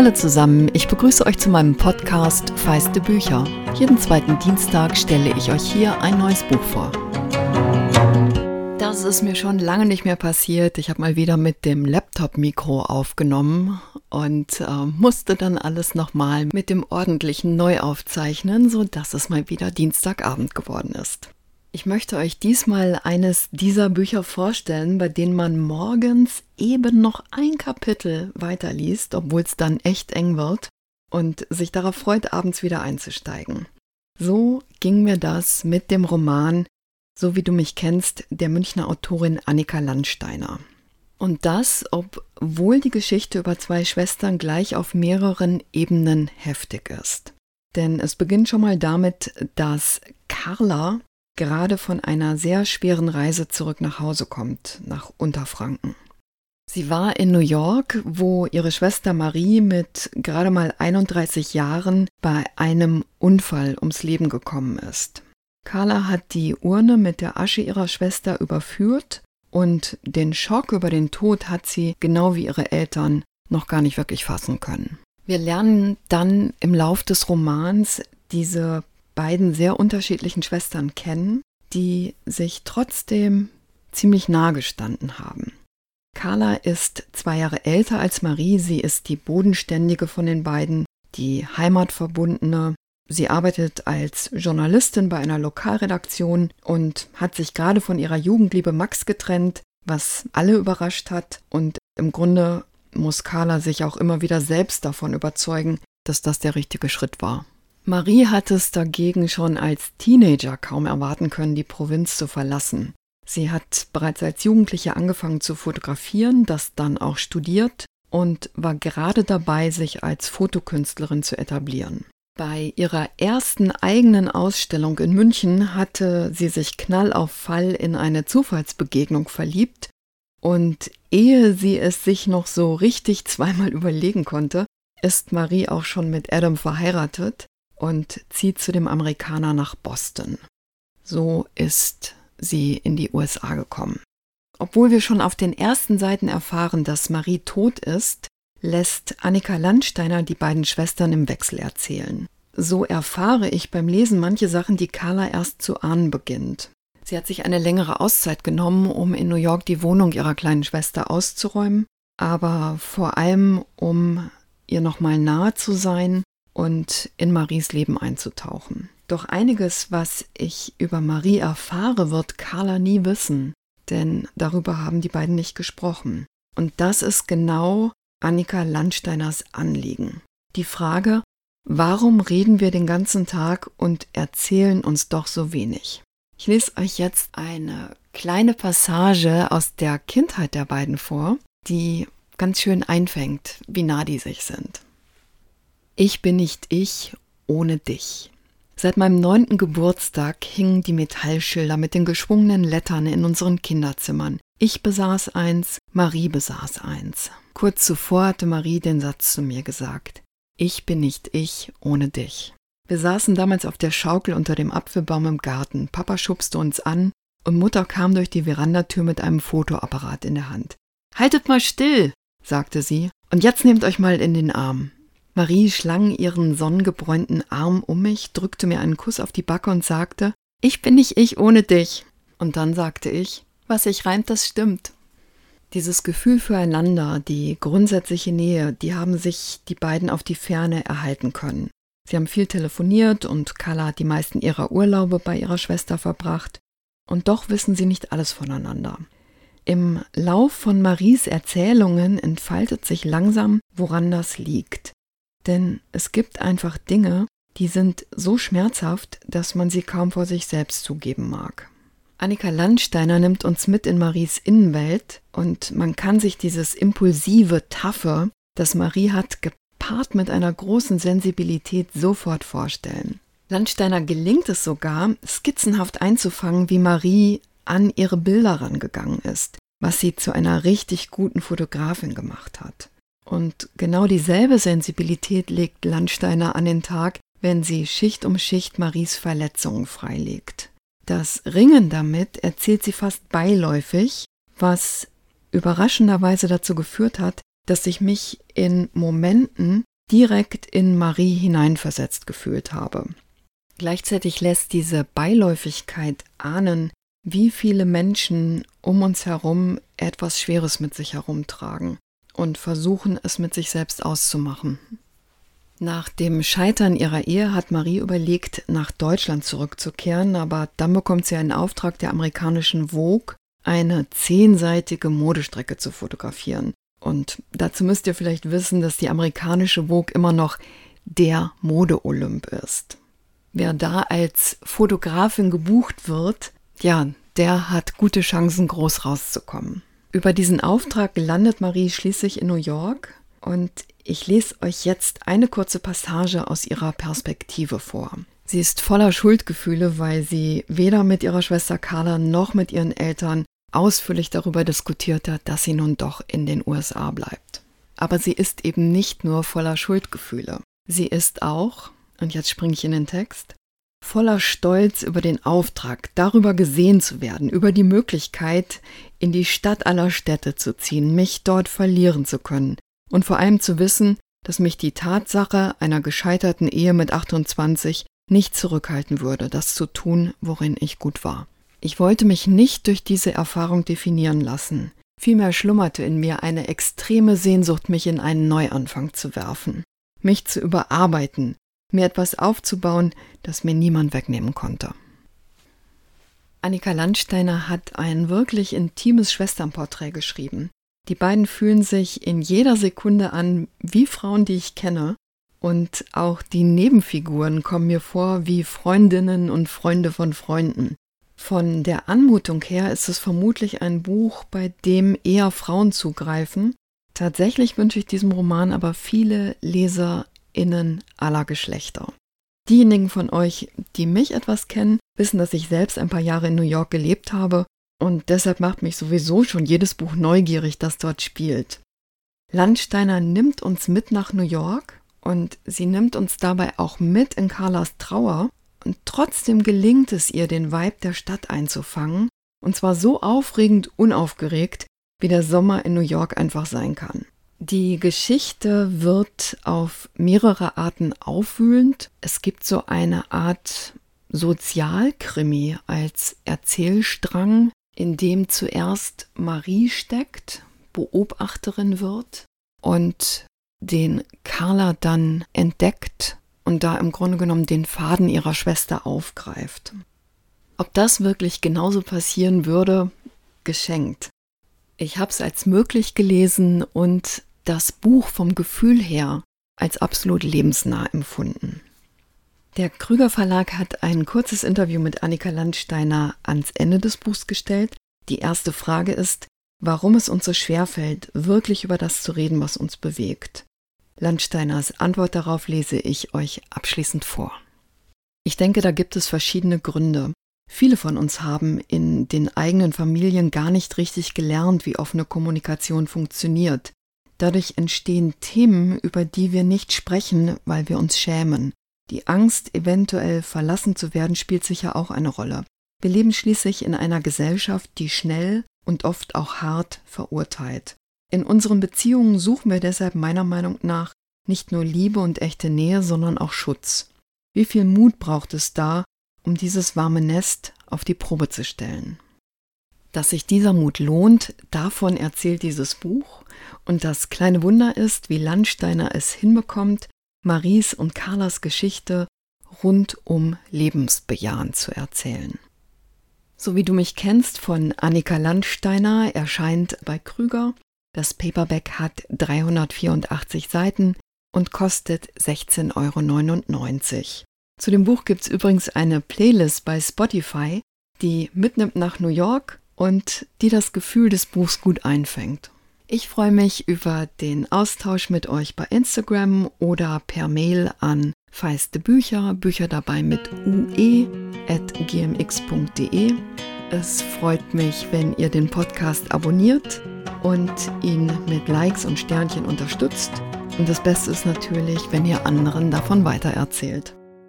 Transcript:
Hallo zusammen, ich begrüße euch zu meinem Podcast Feiste Bücher. Jeden zweiten Dienstag stelle ich euch hier ein neues Buch vor. Das ist mir schon lange nicht mehr passiert. Ich habe mal wieder mit dem Laptop-Mikro aufgenommen und äh, musste dann alles nochmal mit dem ordentlichen neu aufzeichnen, sodass es mal wieder Dienstagabend geworden ist. Ich möchte euch diesmal eines dieser Bücher vorstellen, bei denen man morgens eben noch ein Kapitel weiterliest, obwohl es dann echt eng wird und sich darauf freut, abends wieder einzusteigen. So ging mir das mit dem Roman So wie du mich kennst, der Münchner Autorin Annika Landsteiner. Und das, obwohl die Geschichte über zwei Schwestern gleich auf mehreren Ebenen heftig ist. Denn es beginnt schon mal damit, dass Carla gerade von einer sehr schweren Reise zurück nach Hause kommt, nach Unterfranken. Sie war in New York, wo ihre Schwester Marie mit gerade mal 31 Jahren bei einem Unfall ums Leben gekommen ist. Carla hat die Urne mit der Asche ihrer Schwester überführt und den Schock über den Tod hat sie, genau wie ihre Eltern, noch gar nicht wirklich fassen können. Wir lernen dann im Lauf des Romans diese beiden sehr unterschiedlichen Schwestern kennen, die sich trotzdem ziemlich nahe gestanden haben. Carla ist zwei Jahre älter als Marie, sie ist die bodenständige von den beiden, die heimatverbundene. Sie arbeitet als Journalistin bei einer Lokalredaktion und hat sich gerade von ihrer Jugendliebe Max getrennt, was alle überrascht hat. Und im Grunde muss Carla sich auch immer wieder selbst davon überzeugen, dass das der richtige Schritt war. Marie hat es dagegen schon als Teenager kaum erwarten können, die Provinz zu verlassen. Sie hat bereits als Jugendliche angefangen zu fotografieren, das dann auch studiert und war gerade dabei, sich als Fotokünstlerin zu etablieren. Bei ihrer ersten eigenen Ausstellung in München hatte sie sich knall auf Fall in eine Zufallsbegegnung verliebt und ehe sie es sich noch so richtig zweimal überlegen konnte, ist Marie auch schon mit Adam verheiratet und zieht zu dem Amerikaner nach Boston. So ist sie in die USA gekommen. Obwohl wir schon auf den ersten Seiten erfahren, dass Marie tot ist, lässt Annika Landsteiner die beiden Schwestern im Wechsel erzählen. So erfahre ich beim Lesen manche Sachen, die Carla erst zu ahnen beginnt. Sie hat sich eine längere Auszeit genommen, um in New York die Wohnung ihrer kleinen Schwester auszuräumen, aber vor allem um ihr nochmal nahe zu sein und in Maries Leben einzutauchen. Doch einiges, was ich über Marie erfahre, wird Carla nie wissen, denn darüber haben die beiden nicht gesprochen. Und das ist genau Annika Landsteiners Anliegen. Die Frage, warum reden wir den ganzen Tag und erzählen uns doch so wenig? Ich lese euch jetzt eine kleine Passage aus der Kindheit der beiden vor, die ganz schön einfängt, wie nah die sich sind. Ich bin nicht ich ohne dich. Seit meinem neunten Geburtstag hingen die Metallschilder mit den geschwungenen Lettern in unseren Kinderzimmern. Ich besaß eins, Marie besaß eins. Kurz zuvor hatte Marie den Satz zu mir gesagt. Ich bin nicht ich ohne dich. Wir saßen damals auf der Schaukel unter dem Apfelbaum im Garten. Papa schubste uns an und Mutter kam durch die Verandatür mit einem Fotoapparat in der Hand. Haltet mal still, sagte sie, und jetzt nehmt euch mal in den Arm. Marie schlang ihren sonnengebräunten Arm um mich, drückte mir einen Kuss auf die Backe und sagte, ich bin nicht ich ohne dich. Und dann sagte ich, was sich reimt, das stimmt. Dieses Gefühl füreinander, die grundsätzliche Nähe, die haben sich die beiden auf die Ferne erhalten können. Sie haben viel telefoniert und Carla hat die meisten ihrer Urlaube bei ihrer Schwester verbracht. Und doch wissen sie nicht alles voneinander. Im Lauf von Maries Erzählungen entfaltet sich langsam, woran das liegt. Denn es gibt einfach Dinge, die sind so schmerzhaft, dass man sie kaum vor sich selbst zugeben mag. Annika Landsteiner nimmt uns mit in Maries Innenwelt und man kann sich dieses impulsive, taffe, das Marie hat, gepaart mit einer großen Sensibilität sofort vorstellen. Landsteiner gelingt es sogar, skizzenhaft einzufangen, wie Marie an ihre Bilder rangegangen ist, was sie zu einer richtig guten Fotografin gemacht hat. Und genau dieselbe Sensibilität legt Landsteiner an den Tag, wenn sie Schicht um Schicht Maries Verletzungen freilegt. Das Ringen damit erzählt sie fast beiläufig, was überraschenderweise dazu geführt hat, dass ich mich in Momenten direkt in Marie hineinversetzt gefühlt habe. Gleichzeitig lässt diese Beiläufigkeit ahnen, wie viele Menschen um uns herum etwas Schweres mit sich herumtragen und versuchen es mit sich selbst auszumachen. Nach dem Scheitern ihrer Ehe hat Marie überlegt, nach Deutschland zurückzukehren, aber dann bekommt sie einen Auftrag der amerikanischen Vogue, eine zehnseitige Modestrecke zu fotografieren. Und dazu müsst ihr vielleicht wissen, dass die amerikanische Vogue immer noch der Mode-Olymp ist. Wer da als Fotografin gebucht wird, ja, der hat gute Chancen, groß rauszukommen. Über diesen Auftrag landet Marie schließlich in New York und ich lese euch jetzt eine kurze Passage aus ihrer Perspektive vor. Sie ist voller Schuldgefühle, weil sie weder mit ihrer Schwester Carla noch mit ihren Eltern ausführlich darüber diskutiert hat, dass sie nun doch in den USA bleibt. Aber sie ist eben nicht nur voller Schuldgefühle. Sie ist auch, und jetzt springe ich in den Text, voller Stolz über den Auftrag, darüber gesehen zu werden, über die Möglichkeit, in die Stadt aller Städte zu ziehen, mich dort verlieren zu können und vor allem zu wissen, dass mich die Tatsache einer gescheiterten Ehe mit 28 nicht zurückhalten würde, das zu tun, worin ich gut war. Ich wollte mich nicht durch diese Erfahrung definieren lassen. Vielmehr schlummerte in mir eine extreme Sehnsucht, mich in einen Neuanfang zu werfen, mich zu überarbeiten, mir etwas aufzubauen, das mir niemand wegnehmen konnte. Annika Landsteiner hat ein wirklich intimes Schwesternporträt geschrieben. Die beiden fühlen sich in jeder Sekunde an wie Frauen, die ich kenne, und auch die Nebenfiguren kommen mir vor wie Freundinnen und Freunde von Freunden. Von der Anmutung her ist es vermutlich ein Buch, bei dem eher Frauen zugreifen. Tatsächlich wünsche ich diesem Roman aber viele Leser Innen aller Geschlechter. Diejenigen von euch, die mich etwas kennen, wissen, dass ich selbst ein paar Jahre in New York gelebt habe und deshalb macht mich sowieso schon jedes Buch neugierig, das dort spielt. Landsteiner nimmt uns mit nach New York und sie nimmt uns dabei auch mit in Carlas Trauer und trotzdem gelingt es ihr, den Vibe der Stadt einzufangen und zwar so aufregend unaufgeregt, wie der Sommer in New York einfach sein kann. Die Geschichte wird auf mehrere Arten aufwühlend. Es gibt so eine Art Sozialkrimi als Erzählstrang, in dem zuerst Marie steckt, Beobachterin wird und den Carla dann entdeckt und da im Grunde genommen den Faden ihrer Schwester aufgreift. Ob das wirklich genauso passieren würde, geschenkt. Ich habe es als möglich gelesen und das Buch vom Gefühl her als absolut lebensnah empfunden. Der Krüger Verlag hat ein kurzes Interview mit Annika Landsteiner ans Ende des Buchs gestellt. Die erste Frage ist, warum es uns so schwer fällt, wirklich über das zu reden, was uns bewegt. Landsteiners Antwort darauf lese ich euch abschließend vor. Ich denke, da gibt es verschiedene Gründe. Viele von uns haben in den eigenen Familien gar nicht richtig gelernt, wie offene Kommunikation funktioniert. Dadurch entstehen Themen, über die wir nicht sprechen, weil wir uns schämen. Die Angst, eventuell verlassen zu werden, spielt sicher auch eine Rolle. Wir leben schließlich in einer Gesellschaft, die schnell und oft auch hart verurteilt. In unseren Beziehungen suchen wir deshalb meiner Meinung nach nicht nur Liebe und echte Nähe, sondern auch Schutz. Wie viel Mut braucht es da, um dieses warme Nest auf die Probe zu stellen? Dass sich dieser Mut lohnt, davon erzählt dieses Buch. Und das kleine Wunder ist, wie Landsteiner es hinbekommt, Maries und Carlas Geschichte rundum lebensbejahend zu erzählen. So wie du mich kennst von Annika Landsteiner erscheint bei Krüger. Das Paperback hat 384 Seiten und kostet 16,99 Euro. Zu dem Buch gibt es übrigens eine Playlist bei Spotify, die mitnimmt nach New York und die das Gefühl des Buchs gut einfängt. Ich freue mich über den Austausch mit euch bei Instagram oder per Mail an feiste Bücher, Bücher dabei mit ue.gmx.de. Es freut mich, wenn ihr den Podcast abonniert und ihn mit Likes und Sternchen unterstützt. Und das Beste ist natürlich, wenn ihr anderen davon weitererzählt.